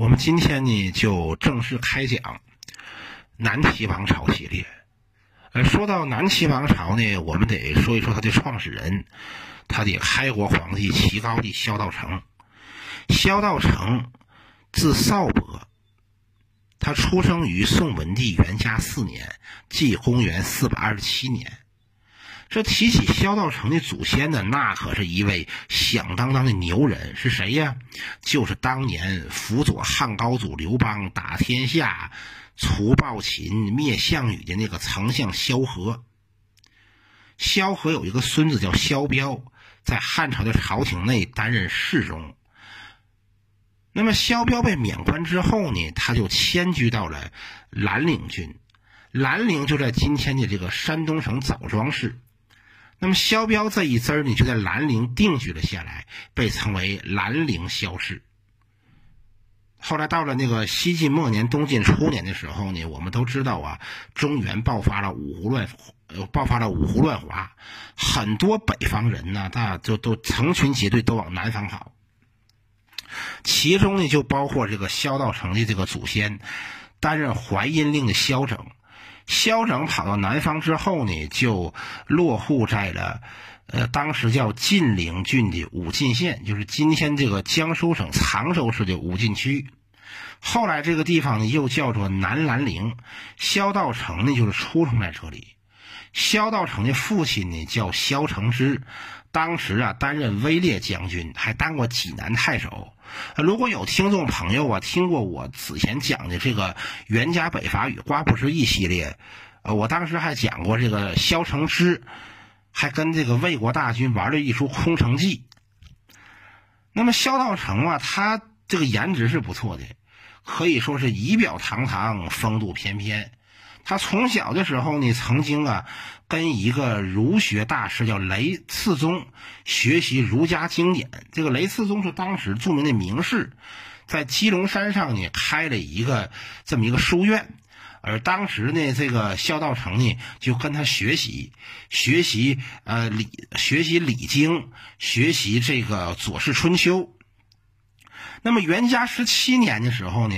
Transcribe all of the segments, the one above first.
我们今天呢就正式开讲南齐王朝系列。呃，说到南齐王朝呢，我们得说一说他的创始人，他的开国皇帝齐高帝萧道成。萧道成字少伯，他出生于宋文帝元嘉四年，即公元四百二十七年。这提起萧道成的祖先呢，那可是一位响当当的牛人，是谁呀？就是当年辅佐汉高祖刘邦打天下、除暴秦、灭项羽的那个丞相萧何。萧何有一个孙子叫萧彪，在汉朝的朝廷内担任侍中。那么萧彪被免官之后呢，他就迁居到了兰陵郡，兰陵就在今天的这个山东省枣庄市。那么萧彪这一支儿呢，就在兰陵定居了下来，被称为兰陵萧氏。后来到了那个西晋末年、东晋初年的时候呢，我们都知道啊，中原爆发了五胡乱，爆发了五胡乱华，很多北方人呢，大就都成群结队都往南方跑。其中呢，就包括这个萧道成的这个祖先，担任淮阴令的萧整。萧整跑到南方之后呢，就落户在了，呃，当时叫晋陵郡的武进县，就是今天这个江苏省常州市的武进区。后来这个地方呢，又叫做南兰陵。萧道成呢，就是出生在这里。萧道成的父亲呢，叫萧承之，当时啊，担任威烈将军，还当过济南太守。如果有听众朋友啊听过我此前讲的这个袁家北伐与瓜不之役系列，呃，我当时还讲过这个萧承之，还跟这个魏国大军玩了一出空城计。那么萧道成啊，他这个颜值是不错的，可以说是仪表堂堂，风度翩翩。他从小的时候呢，曾经啊。跟一个儒学大师叫雷次宗学习儒家经典。这个雷次宗是当时著名的名士，在鸡笼山上呢开了一个这么一个书院。而当时呢，这个萧道成呢就跟他学习，学习呃礼，学习礼经，学习这个《左氏春秋》。那么元嘉十七年的时候呢，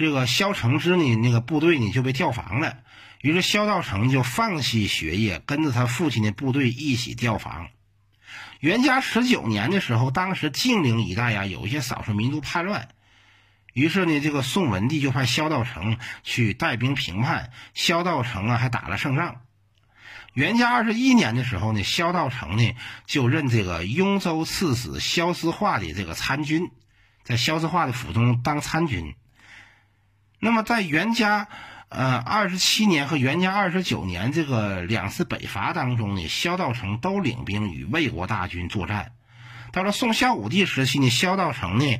这个萧承之呢那个部队呢就被调防了。于是萧道成就放弃学业，跟着他父亲的部队一起调防。元嘉十九年的时候，当时晋陵一带呀有一些少数民族叛乱，于是呢，这个宋文帝就派萧道成去带兵平叛。萧道成啊还打了胜仗。元嘉二十一年的时候呢，萧道成呢就任这个雍州刺史萧思化的这个参军，在萧思化的府中当参军。那么在元嘉。呃，二十七年和元嘉二十九年这个两次北伐当中呢，萧道成都领兵与魏国大军作战。到了宋孝武帝时期呢，萧道成呢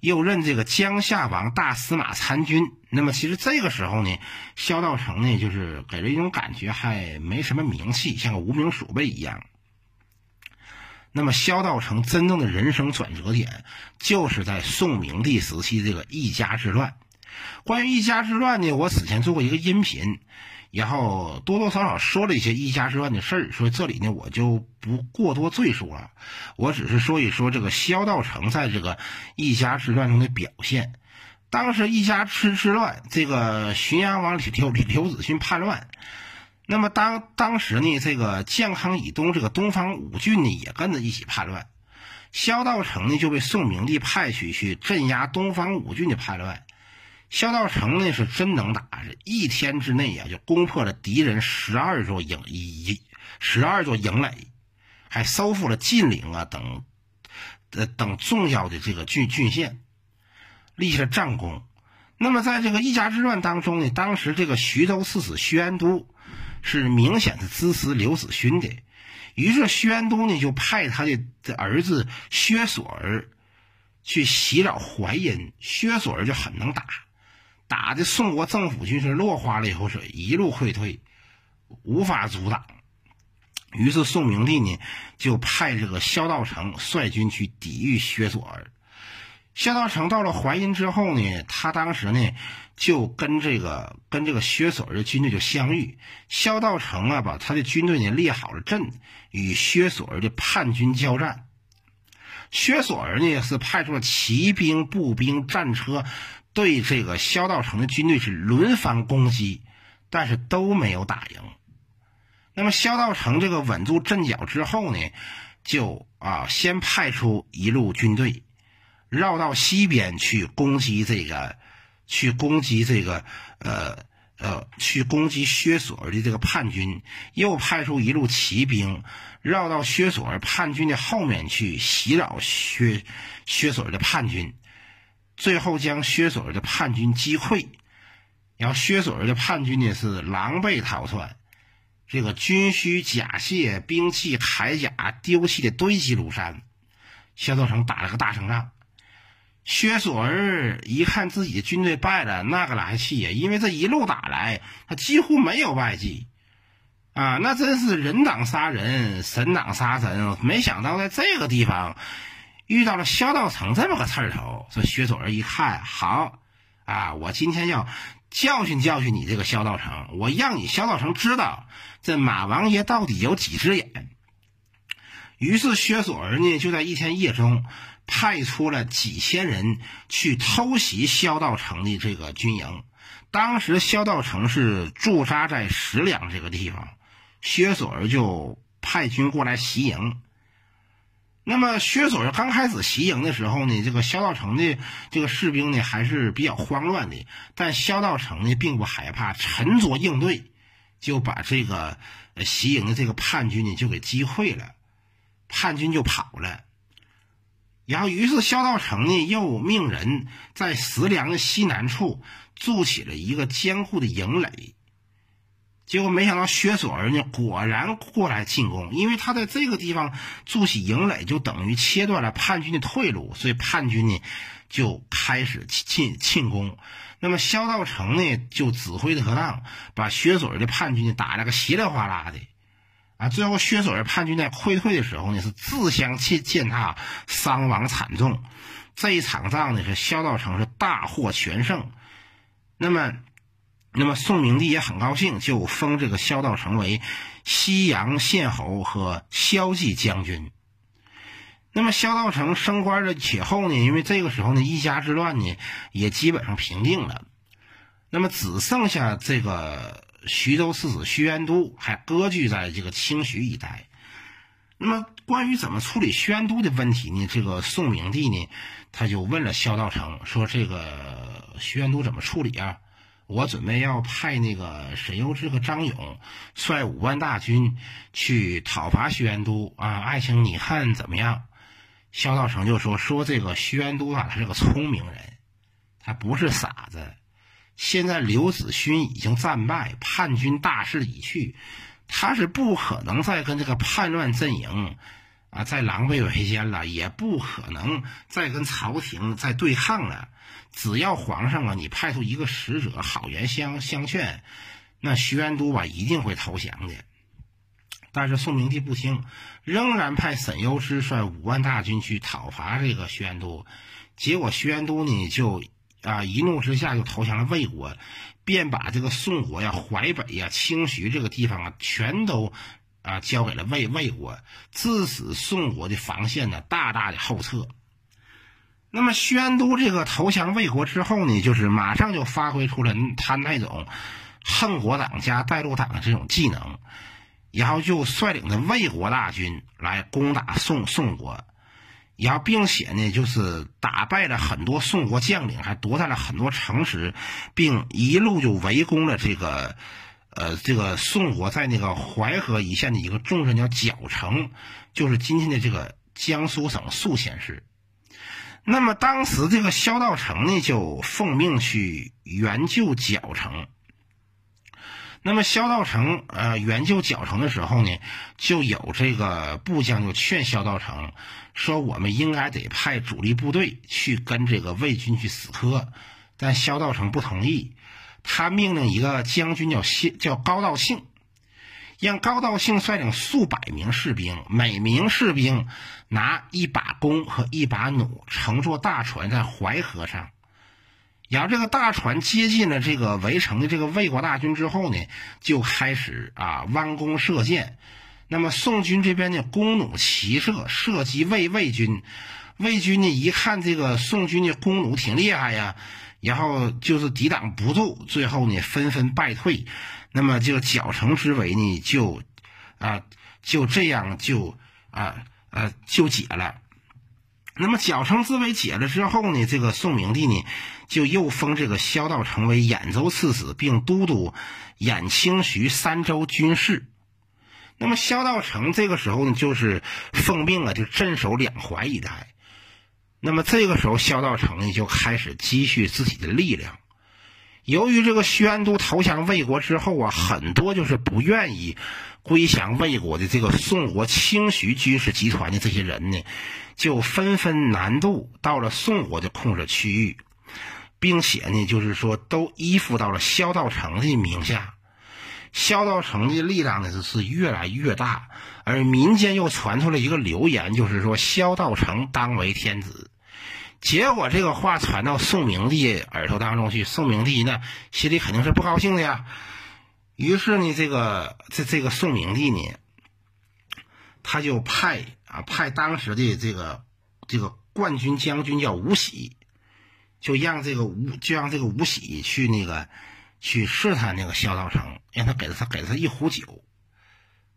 又任这个江夏王大司马参军。那么其实这个时候呢，萧道成呢就是给人一种感觉还没什么名气，像个无名鼠辈一样。那么萧道成真正的人生转折点，就是在宋明帝时期这个一家之乱。关于一家之乱呢，我此前做过一个音频，然后多多少少说了一些一家之乱的事儿，所以这里呢我就不过多赘述了。我只是说一说这个萧道成在这个一家之乱中的表现。当时一家之之乱，这个浔阳王李刘李刘子勋叛乱，那么当当时呢，这个建康以东这个东方五郡呢也跟着一起叛乱，萧道成呢就被宋明帝派去去镇压东方五郡的叛乱。萧道成呢是真能打，一天之内呀就攻破了敌人十二座营一十二座营垒，还收复了晋陵啊等呃等重要的这个郡郡县，立下了战功。那么在这个一家之乱当中呢，当时这个徐州刺史薛安都是明显的支持刘子勋的，于是薛安都呢就派他的儿子薛索儿去袭扰淮阴，薛索儿就很能打。打的宋国政府军是落花了一口水，一路溃退，无法阻挡。于是宋明帝呢，就派这个萧道成率军去抵御薛索儿。萧道成到了淮阴之后呢，他当时呢就跟这个跟这个薛索儿的军队就相遇。萧道成啊，把他的军队呢列好了阵，与薛索儿的叛军交战。薛索儿呢是派出了骑兵、步兵、战车，对这个萧道成的军队是轮番攻击，但是都没有打赢。那么萧道成这个稳住阵脚之后呢，就啊先派出一路军队，绕到西边去攻击这个，去攻击这个呃。呃，去攻击薛索儿的这个叛军，又派出一路骑兵绕到薛索儿叛军的后面去袭扰薛薛索儿的叛军，最后将薛索儿的叛军击溃，然后薛索儿的叛军呢是狼狈逃窜，这个军需甲械、兵器、铠甲丢弃的堆积如山，萧道成打了个大胜仗。薛索儿一看自己的军队败了，那个来气呀！因为这一路打来，他几乎没有败绩，啊，那真是人挡杀人，神挡杀神。没想到在这个地方遇到了萧道成这么个刺头。这薛索儿一看，好啊，我今天要教训教训你这个萧道成，我让你萧道成知道这马王爷到底有几只眼。于是薛索儿呢，就在一天夜中。派出了几千人去偷袭萧道成的这个军营。当时萧道成是驻扎在石梁这个地方，薛索儿就派军过来袭营。那么薛索儿刚开始袭营的时候呢，这个萧道成的这个士兵呢还是比较慌乱的，但萧道成呢并不害怕，沉着应对，就把这个袭营的这个叛军呢就给击溃了，叛军就跑了。然后，于是萧道成呢又命人在石梁的西南处筑起了一个坚固的营垒。结果没想到薛索儿呢果然过来进攻，因为他在这个地方筑起营垒，就等于切断了叛军的退路，所以叛军呢就开始进进攻。那么萧道成呢就指挥的得当，把薛索儿的叛军打了个稀里哗啦的。啊，最后薛索儿叛军在溃退的时候呢，是自相践践踏，伤亡惨重。这一场仗呢，是萧道成是大获全胜。那么，那么宋明帝也很高兴，就封这个萧道成为西阳县侯和骁骑将军。那么萧道成升官了以后呢，因为这个时候呢，一家之乱呢也基本上平定了，那么只剩下这个。徐州刺史徐元都还割据在这个清徐一带。那么，关于怎么处理宣都的问题呢？这个宋明帝呢，他就问了萧道成说：“这个徐元都怎么处理啊？我准备要派那个沈攸之和张勇率五万大军去讨伐徐元都啊！爱卿，你看怎么样？”萧道成就说：“说这个徐元都啊，他是个聪明人，他不是傻子。”现在刘子勋已经战败，叛军大势已去，他是不可能再跟这个叛乱阵营啊再狼狈为奸了，也不可能再跟朝廷再对抗了。只要皇上啊，你派出一个使者，好言相相劝，那徐元都吧一定会投降的。但是宋明帝不听，仍然派沈攸之率五万大军去讨伐这个徐元都，结果徐元都呢就。啊！一怒之下就投降了魏国，便把这个宋国呀、淮北呀、清徐这个地方啊，全都啊交给了魏魏国，致使宋国的防线呢大大的后撤。那么宣都这个投降魏国之后呢，就是马上就发挥出了他那种恨国党加带路党的这种技能，然后就率领着魏国大军来攻打宋宋国。然后，并且呢，就是打败了很多宋国将领，还夺占了很多城池，并一路就围攻了这个，呃，这个宋国在那个淮河一线的一个重镇叫角城，就是今天的这个江苏省宿迁市。那么，当时这个萧道成呢，就奉命去援救角城。那么萧道成呃援救角城的时候呢，就有这个部将就劝萧道成说：“我们应该得派主力部队去跟这个魏军去死磕。”但萧道成不同意，他命令一个将军叫谢叫高道庆，让高道庆率领数百名士兵，每名士兵拿一把弓和一把弩，乘坐大船在淮河上。然后这个大船接近了这个围城的这个魏国大军之后呢，就开始啊弯弓射箭。那么宋军这边呢，弓弩齐射，射击魏魏军，魏军呢一看这个宋军的弓弩挺厉害呀，然后就是抵挡不住，最后呢纷纷败退。那么这个绞城之围呢就啊就这样就啊呃就解了。那么绞城之围解了之后呢，这个宋明帝呢就又封这个萧道成为兖州刺史，并都督兖青徐三州军事。那么萧道成这个时候呢，就是奉命啊，就镇守两淮一带。那么这个时候，萧道成呢就开始积蓄自己的力量。由于这个宣都投降魏国之后啊，很多就是不愿意归降魏国的这个宋国清徐军事集团的这些人呢，就纷纷南渡到了宋国的控制区域，并且呢，就是说都依附到了萧道成的名下。萧道成的力量呢是是越来越大，而民间又传出了一个流言，就是说萧道成当为天子。结果这个话传到宋明帝耳朵当中去，宋明帝呢心里肯定是不高兴的呀。于是呢，这个这这个宋明帝呢，他就派啊派当时的这个这个冠军将军叫吴喜，就让这个吴就让这个吴喜去那个。去试探那个萧道成，让他给了他给了他一壶酒，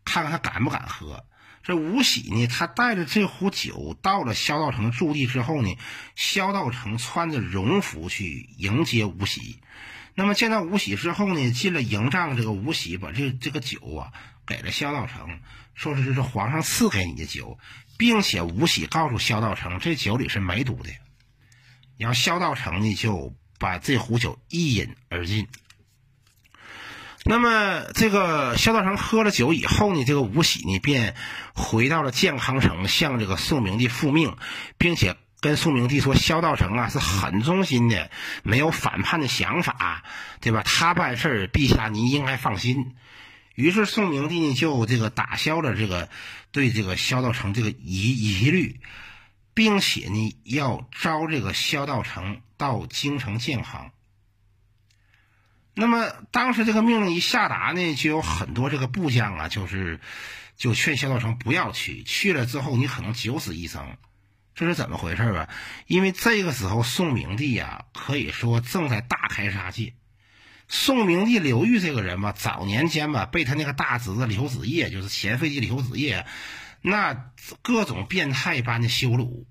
看看他敢不敢喝。这吴喜呢，他带着这壶酒到了萧道成驻地之后呢，萧道成穿着戎服去迎接吴喜。那么见到吴喜之后呢，进了营帐，这个吴喜把这这个酒啊给了萧道成，说是这是皇上赐给你的酒，并且吴喜告诉萧道成，这酒里是没毒的。然后萧道成呢就把这壶酒一饮而尽。那么，这个萧道成喝了酒以后呢，这个吴喜呢便回到了建康城，向这个宋明帝复命，并且跟宋明帝说：“萧道成啊是很忠心的，没有反叛的想法，对吧？他办事儿，陛下您应该放心。”于是宋明帝呢就这个打消了这个对这个萧道成这个疑疑虑，并且呢要招这个萧道成到京城建康。那么当时这个命令一下达呢，就有很多这个部将啊，就是就劝萧道成不要去，去了之后你可能九死一生，这是怎么回事啊？因为这个时候宋明帝呀，可以说正在大开杀戒。宋明帝刘裕这个人吧，早年间吧，被他那个大侄子刘子业，就是前废帝刘子业，那各种变态般的羞辱。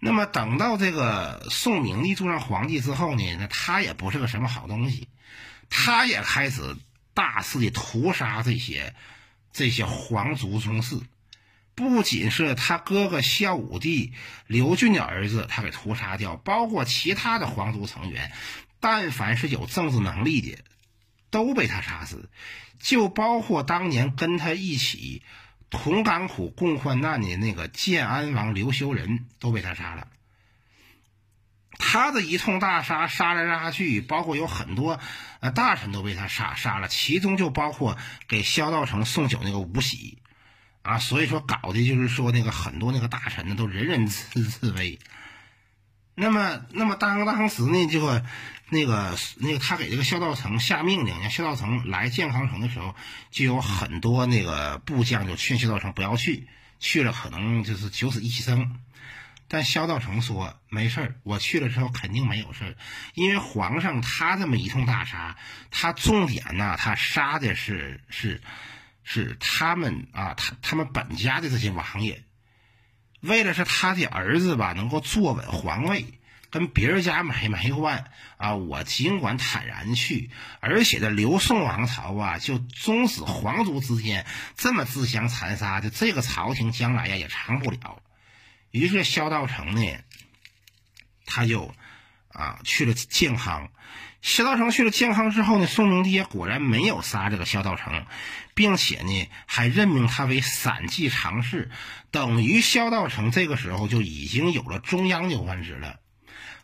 那么等到这个宋明帝做上皇帝之后呢，那他也不是个什么好东西。他也开始大肆的屠杀这些这些皇族宗室，不仅是他哥哥孝武帝刘俊的儿子，他给屠杀掉，包括其他的皇族成员，但凡是有政治能力的，都被他杀死，就包括当年跟他一起同甘苦共患难的那个建安王刘修仁，都被他杀了。他的一通大杀，杀来杀去，包括有很多呃大臣都被他杀杀了，其中就包括给萧道成送酒那个吴喜，啊，所以说搞的就是说那个很多那个大臣呢都人人自自危。那么，那么当当时呢，这个那个那个他给这个萧道成下命令，让萧道成来建康城的时候，就有很多那个部将就劝萧道成不要去，去了可能就是九死一生。但萧道成说：“没事儿，我去了之后肯定没有事儿，因为皇上他这么一通大杀，他重点呢，他杀的是是是他们啊，他他们本家的这些王爷，为了是他的儿子吧能够坐稳皇位，跟别人家没没关啊，我尽管坦然去，而且这刘宋王朝啊，就终使皇族之间这么自相残杀的，这个朝廷将来呀也长不了。”于是萧道成呢，他就啊去了建康。萧道成去了建康之后呢，宋明帝也果然没有杀这个萧道成，并且呢还任命他为散骑常侍，等于萧道成这个时候就已经有了中央的官职了。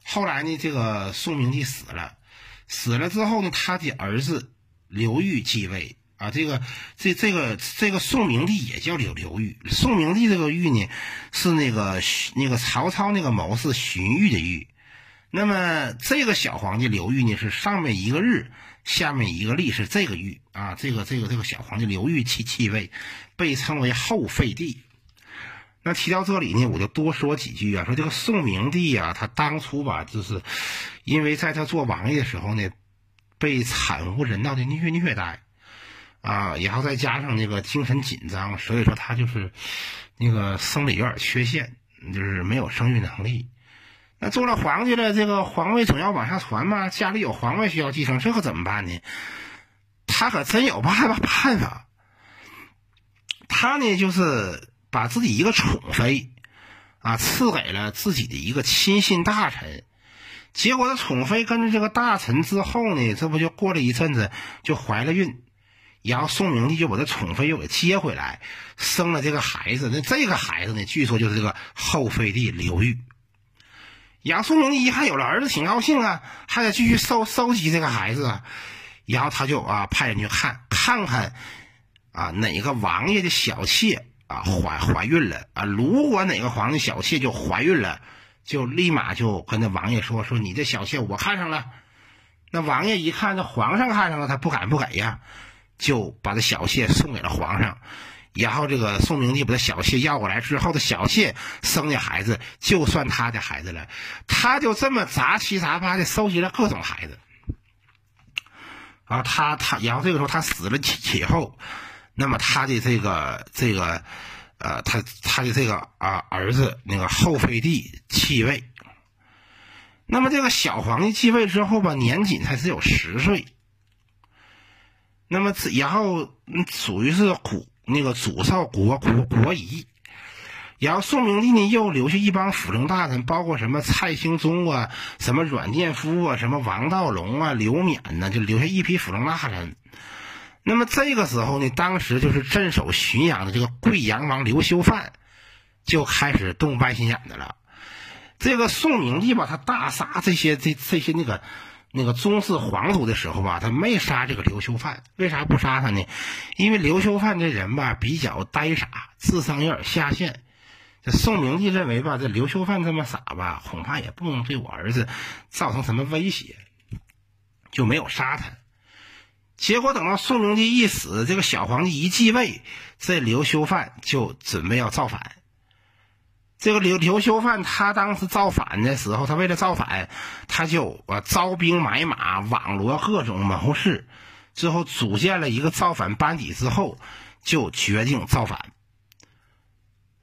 后来呢，这个宋明帝死了，死了之后呢，他的儿子刘裕继位。啊，这个这这个这个宋明帝也叫刘刘裕。宋明帝这个裕呢，是那个那个曹操那个谋士荀彧的彧。那么这个小皇帝刘裕呢，是上面一个日，下面一个立，是这个裕啊。这个这个这个小皇帝刘裕其继位，被称为后废帝。那提到这里呢，我就多说几句啊。说这个宋明帝啊，他当初吧，就是因为在他做王爷的时候呢，被惨无人道的虐虐待啊，然后再加上那个精神紧张，所以说他就是那个生理有点缺陷，就是没有生育能力。那做了皇帝了，这个皇位总要往下传嘛，家里有皇位需要继承，这可怎么办呢？他可真有办法办法。他呢，就是把自己一个宠妃，啊，赐给了自己的一个亲信大臣。结果，这宠妃跟着这个大臣之后呢，这不就过了一阵子就怀了孕，然后宋明帝就把这宠妃又给接回来，生了这个孩子。那这个孩子呢，据说就是这个后妃帝刘裕。然后宋明一看有了儿子，挺高兴啊，还得继续收收集这个孩子。然后他就啊派人去看，看看啊哪个王爷的小妾啊怀怀孕了啊。如果哪个皇帝小妾就怀孕了，就立马就跟那王爷说说你这小妾我看上了。那王爷一看这皇上看上了，他不敢不给呀，就把这小妾送给了皇上。然后这个宋明帝把他小妾要过来之后，的小妾生的孩子就算他的孩子了。他就这么杂七杂八的收集了各种孩子。啊，他他，然后这个时候他死了以后，那么他的这个这个，呃，他他的这个啊儿子那个后妃帝继位。那么这个小皇帝继位之后吧，年仅才只有十岁。那么然后属于是古。那个祖少国国国仪，然后宋明帝呢又留下一帮辅政大臣，包括什么蔡兴宗啊、什么阮殿夫啊、什么王道隆啊、刘勉呢，就留下一批辅政大臣。那么这个时候呢，当时就是镇守浔阳的这个贵阳王刘修范就开始动歪心眼的了。这个宋明帝吧，他大杀这些这这些那个。那个宗室皇族的时候吧，他没杀这个刘修范，为啥不杀他呢？因为刘修范这人吧比较呆傻，智商有点下线。这宋明帝认为吧，这刘修范这么傻吧，恐怕也不能对我儿子造成什么威胁，就没有杀他。结果等到宋明帝一死，这个小皇帝一继位，这刘修范就准备要造反。这个刘刘修范，他当时造反的时候，他为了造反，他就啊招兵买马，网罗各种谋士，最后组建了一个造反班底，之后就决定造反。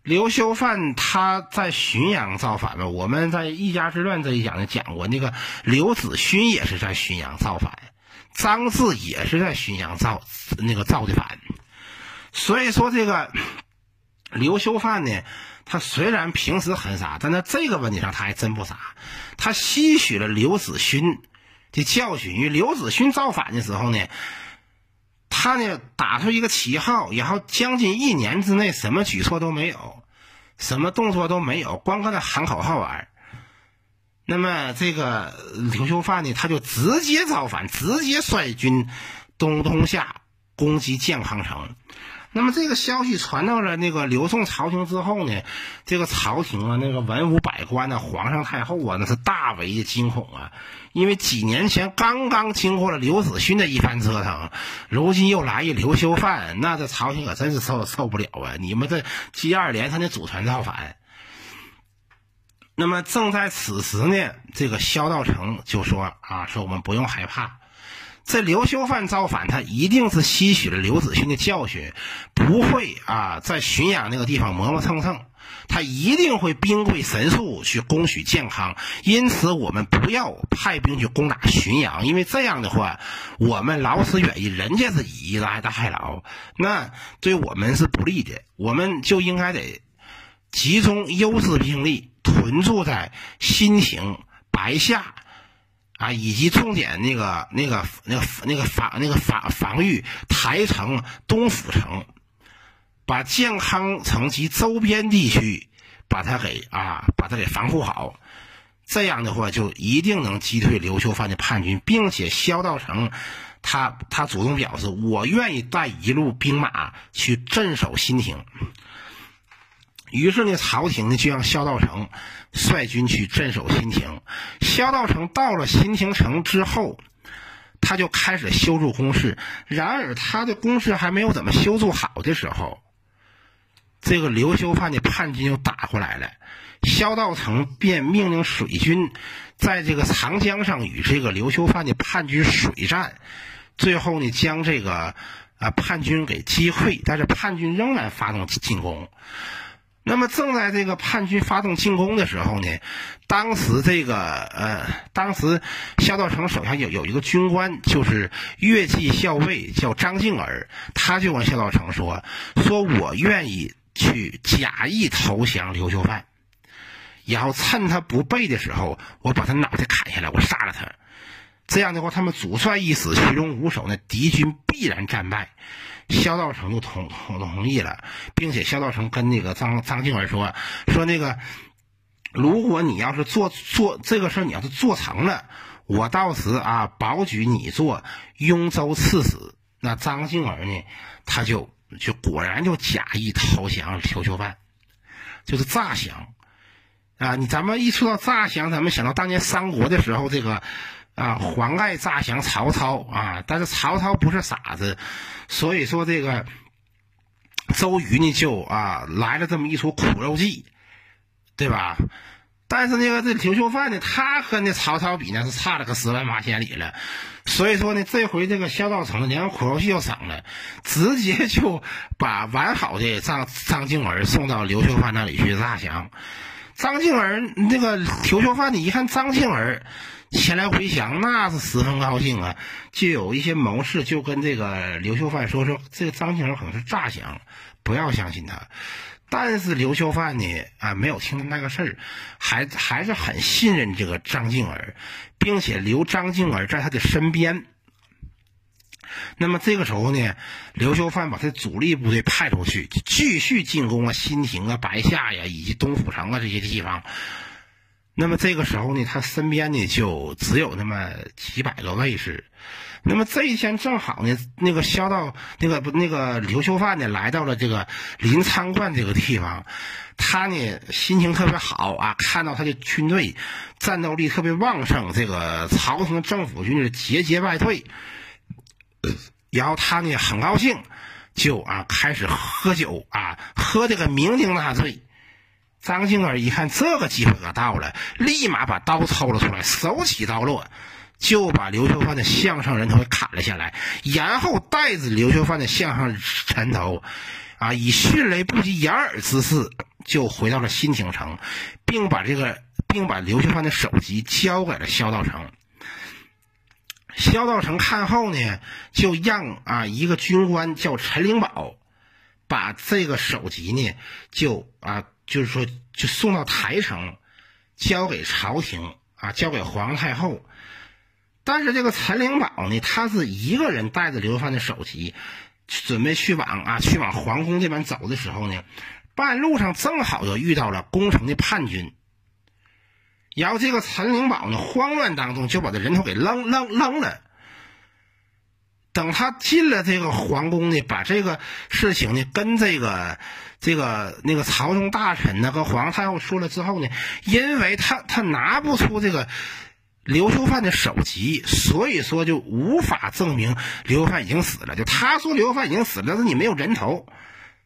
刘修范他在浔阳造反了，我们在一家之乱这一讲呢讲过，那个刘子勋也是在浔阳造反，张志也是在浔阳造那个造的反，所以说这个刘修范呢。他虽然平时很傻，但在这个问题上他还真不傻。他吸取了刘子勋的教训，因为刘子勋造反的时候呢，他呢打出一个旗号，然后将近一年之内什么举措都没有，什么动作都没有，光搁那喊口号玩。那么这个刘秀范呢，他就直接造反，直接率军东东下攻击建康城。那么这个消息传到了那个刘宋朝廷之后呢，这个朝廷啊，那个文武百官呢，皇上太后啊，那是大为的惊恐啊，因为几年前刚刚经过了刘子勋的一番折腾，如今又来一刘修范，那这朝廷可真是受受不了啊！你们这接二连三的祖传造反。那么正在此时呢，这个萧道成就说啊，说我们不用害怕。这刘秀范造反，他一定是吸取了刘子勋的教训，不会啊在浔阳那个地方磨磨蹭蹭，他一定会兵贵神速去攻取建康。因此，我们不要派兵去攻打浔阳，因为这样的话，我们劳师远役，人家是以逸待劳，那对我们是不利的。我们就应该得集中优势兵力屯驻在新亭、白下。啊，以及重点那个、那个、那个、那个防、那个防防御台城、东府城，把健康城及周边地区，把它给啊，把它给防护好。这样的话，就一定能击退刘秀范的叛军，并且萧道成，他他主动表示，我愿意带一路兵马去镇守新亭。于是呢，朝廷呢就让萧道成率军去镇守新亭。萧道成到了新亭城之后，他就开始修筑工事。然而，他的工事还没有怎么修筑好的时候，这个刘修范的叛军又打过来了，萧道成便命令水军在这个长江上与这个刘修范的叛军水战，最后呢将这个啊叛军给击溃，但是叛军仍然发动进攻。那么正在这个叛军发动进攻的时候呢，当时这个呃，当时萧道成手下有有一个军官，就是越骑校尉，叫张敬儿，他就跟萧道成说：“说我愿意去假意投降刘秀范，然后趁他不备的时候，我把他脑袋砍下来，我杀了他。这样的话，他们主帅一死，其中无首，那敌军必然战败。”萧道成就同同同意了，并且萧道成跟那个张张敬儿说说那个，如果你要是做做这个事儿，你要是做成了，我到时啊保举你做雍州刺史。那张敬儿呢，他就就果然就假意投降刘秀范，就是诈降啊！你咱们一说到诈降，咱们想到当年三国的时候，这个。啊，黄盖诈降曹操啊，但是曹操不是傻子，所以说这个周瑜呢就啊来了这么一出苦肉计，对吧？但是那个这刘秀范呢，他和那曹操比呢是差了个十万八千里了，所以说呢，这回这个萧道成连苦肉计都省了，直接就把完好的张张静儿送到刘秀范那里去诈降。张静儿那个刘秀范，你一看张静儿。前来回降，那是十分高兴啊！就有一些谋士就跟这个刘秀范说：“说这个张静儿可能是诈降，不要相信他。”但是刘秀范呢，啊，没有听到那个事儿，还还是很信任这个张静儿，并且留张静儿在他的身边。那么这个时候呢，刘秀范把他主力部队派出去，继续进攻啊新亭啊、白下呀，以及东府城啊这些地方。那么这个时候呢，他身边呢就只有那么几百个卫士。那么这一天正好呢，那个萧道那个不那个刘秀范呢来到了这个临沧观这个地方，他呢心情特别好啊，看到他的军队战斗力特别旺盛，这个朝廷政府军是节节败退，然后他呢很高兴，就啊开始喝酒啊，喝这个酩酊大醉。张敬儿一看这个机会可到了，立马把刀抽了出来，手起刀落，就把刘秀范的项上人头给砍了下来，然后带着刘秀范的项上人头，啊，以迅雷不及掩耳之势就回到了新京城，并把这个，并把刘秀范的首级交给了萧道成。萧道成看后呢，就让啊一个军官叫陈灵宝，把这个首级呢，就啊。就是说，就送到台城，交给朝廷啊，交给皇太后。但是这个陈灵宝呢，他是一个人带着刘范的首级，准备去往啊，去往皇宫这边走的时候呢，半路上正好就遇到了攻城的叛军。然后这个陈灵宝呢，慌乱当中就把这人头给扔扔扔了。等他进了这个皇宫呢，把这个事情呢跟这个这个那个朝中大臣呢和皇太后说了之后呢，因为他他拿不出这个刘秀范的首级，所以说就无法证明刘秀范已经死了。就他说刘秀范已经死了，但是你没有人头，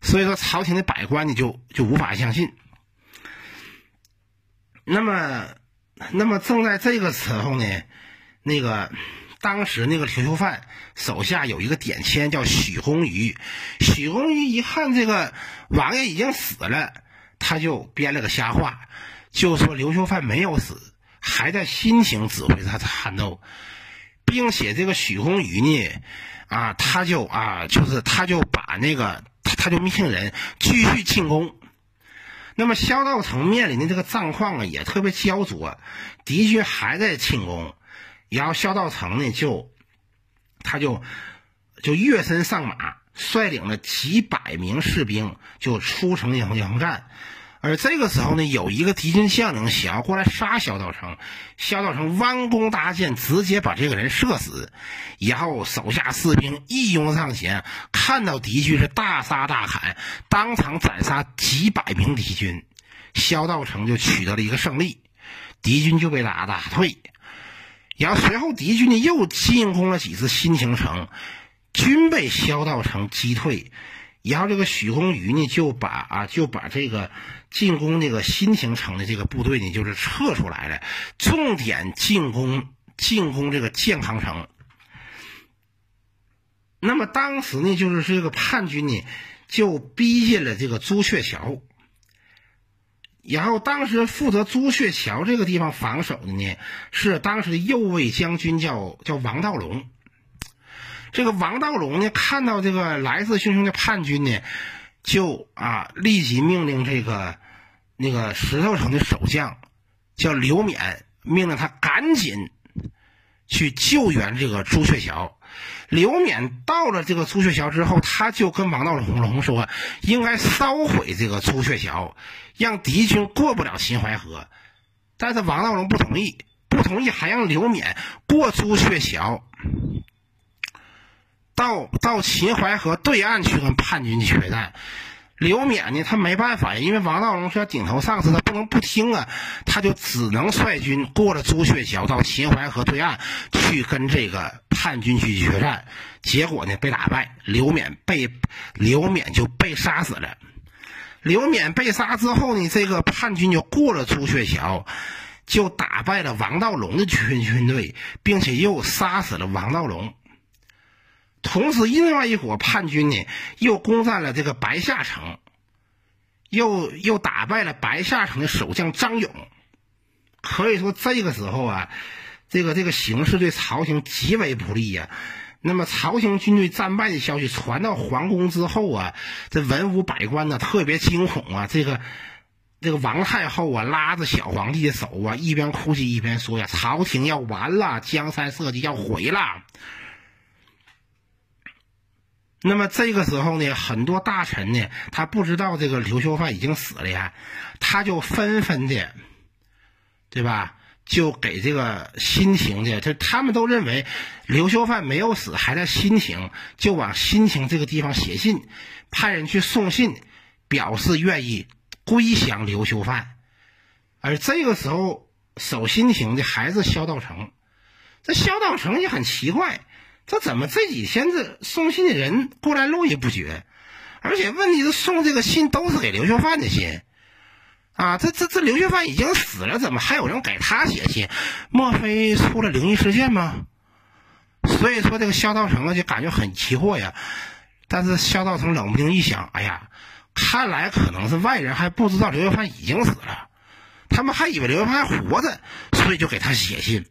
所以说朝廷的百官呢就就无法相信。那么，那么正在这个时候呢，那个。当时那个刘秀范手下有一个点签叫许公瑜，许公瑜一看这个王爷已经死了，他就编了个瞎话，就说刘秀范没有死，还在新亭指挥他战斗，并且这个许公瑜呢，啊，他就啊，就是他就把那个他他就命人继续进攻。那么萧道成面临的这个战况啊，也特别焦灼，敌军还在进攻。然后萧道成呢，就他就就跃身上马，率领了几百名士兵，就出城迎迎战。而这个时候呢，有一个敌军将领想要过来杀萧道成，萧道成弯弓搭箭，直接把这个人射死。然后手下士兵一拥上前，看到敌军是大杀大砍，当场斩杀几百名敌军，萧道成就取得了一个胜利，敌军就被打打退。然后随后敌军呢又进攻了几次新京城，均被萧道成击退。然后这个许公瑜呢，就把啊就把这个进攻这个新亭城的这个部队呢，就是撤出来了，重点进攻进攻这个建康城。那么当时呢，就是这个叛军呢，就逼近了这个朱雀桥。然后当时负责朱雀桥这个地方防守的呢，是当时的右卫将军，叫叫王道隆。这个王道隆呢，看到这个来势汹汹的叛军呢，就啊立即命令这个那个石头城的守将叫刘勉，命令他赶紧去救援这个朱雀桥。刘勉到了这个朱雀桥之后，他就跟王道隆说，应该烧毁这个朱雀桥，让敌军过不了秦淮河。但是王道隆不同意，不同意还让刘勉过朱雀桥。到到秦淮河对岸去跟叛军决战，刘勉呢，他没办法呀，因为王道隆是顶头上司，他不能不听啊，他就只能率军过了朱雀桥，到秦淮河对岸去跟这个叛军去决战，结果呢被打败，刘勉被刘勉就被杀死了。刘勉被杀之后呢，这个叛军就过了朱雀桥，就打败了王道隆的军军队，并且又杀死了王道隆。同时，另外一伙叛军呢，又攻占了这个白下城，又又打败了白下城的守将张勇。可以说，这个时候啊，这个这个形势对朝廷极为不利呀。那么，朝廷军队战败的消息传到皇宫之后啊，这文武百官呢特别惊恐啊。这个这个王太后啊，拉着小皇帝的手啊，一边哭泣一边说呀：“朝廷要完了，江山社稷要毁了。”那么这个时候呢，很多大臣呢，他不知道这个刘秀范已经死了呀，他就纷纷的，对吧？就给这个新亭的，就他们都认为刘秀范没有死，还在新亭，就往新亭这个地方写信，派人去送信，表示愿意归降刘秀范。而这个时候守新亭的还是萧道成，这萧道成也很奇怪。这怎么这几天这送信的人过来络绎不绝，而且问题是送这个信都是给刘秀范的信，啊，这这这刘秀范已经死了，怎么还有人给他写信？莫非出了灵异事件吗？所以说这个萧道成啊就感觉很奇惑呀。但是萧道成冷不丁一想，哎呀，看来可能是外人还不知道刘秀范已经死了，他们还以为刘秀范还活着，所以就给他写信。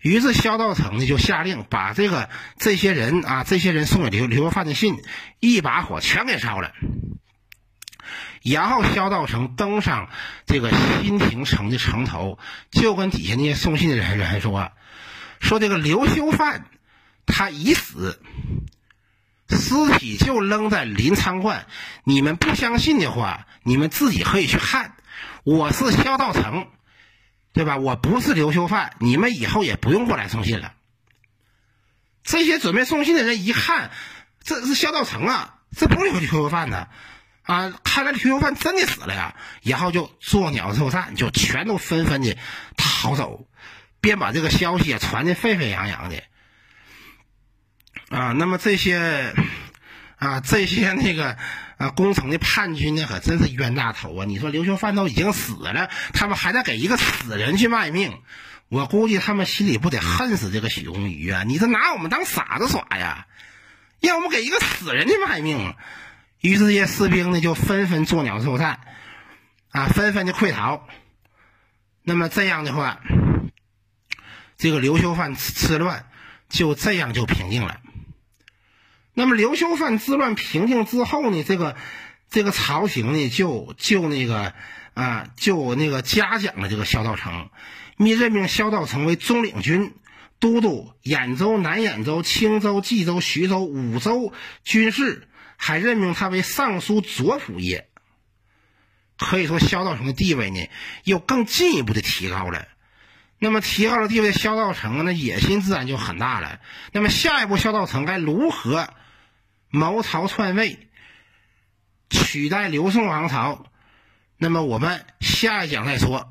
于是萧道成呢就下令把这个这些人啊，这些人送给刘刘秀范的信，一把火全给烧了。然后萧道成登上这个新亭城的城头，就跟底下那些送信的人人说：“说这个刘秀范他已死，尸体就扔在临沧观。你们不相信的话，你们自己可以去看。我是萧道成。”对吧？我不是刘秀范，你们以后也不用过来送信了。这些准备送信的人一看，这是萧道成啊，这不是刘秀范呢，啊，看来刘秀范真的死了呀。然后就作鸟兽散，就全都纷纷的逃走，便把这个消息也传的沸沸扬扬的。啊，那么这些。啊，这些那个啊，攻城的叛军呢，可真是冤大头啊！你说刘秀范都已经死了，他们还得给一个死人去卖命，我估计他们心里不得恨死这个许公瑜啊！你这拿我们当傻子耍呀？让我们给一个死人去卖命？于是这些士兵呢，就纷纷作鸟兽散，啊，纷纷的溃逃。那么这样的话，这个刘秀范吃乱就这样就平静了。那么刘秀范之乱平定之后呢，这个这个朝廷呢就就那个啊就那个嘉奖了这个萧道成，命任命萧道成为中领军都督兖州、南兖州、青州、冀州、徐州五州军事，还任命他为尚书左仆射。可以说萧道成的地位呢又更进一步的提高了。那么提高了地位的萧道成，那野心自然就很大了。那么下一步萧道成该如何？谋朝篡位，取代刘宋王朝，那么我们下一讲再说。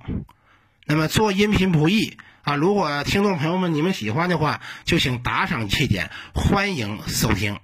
那么做音频不易啊，如果听众朋友们你们喜欢的话，就请打赏一点，欢迎收听。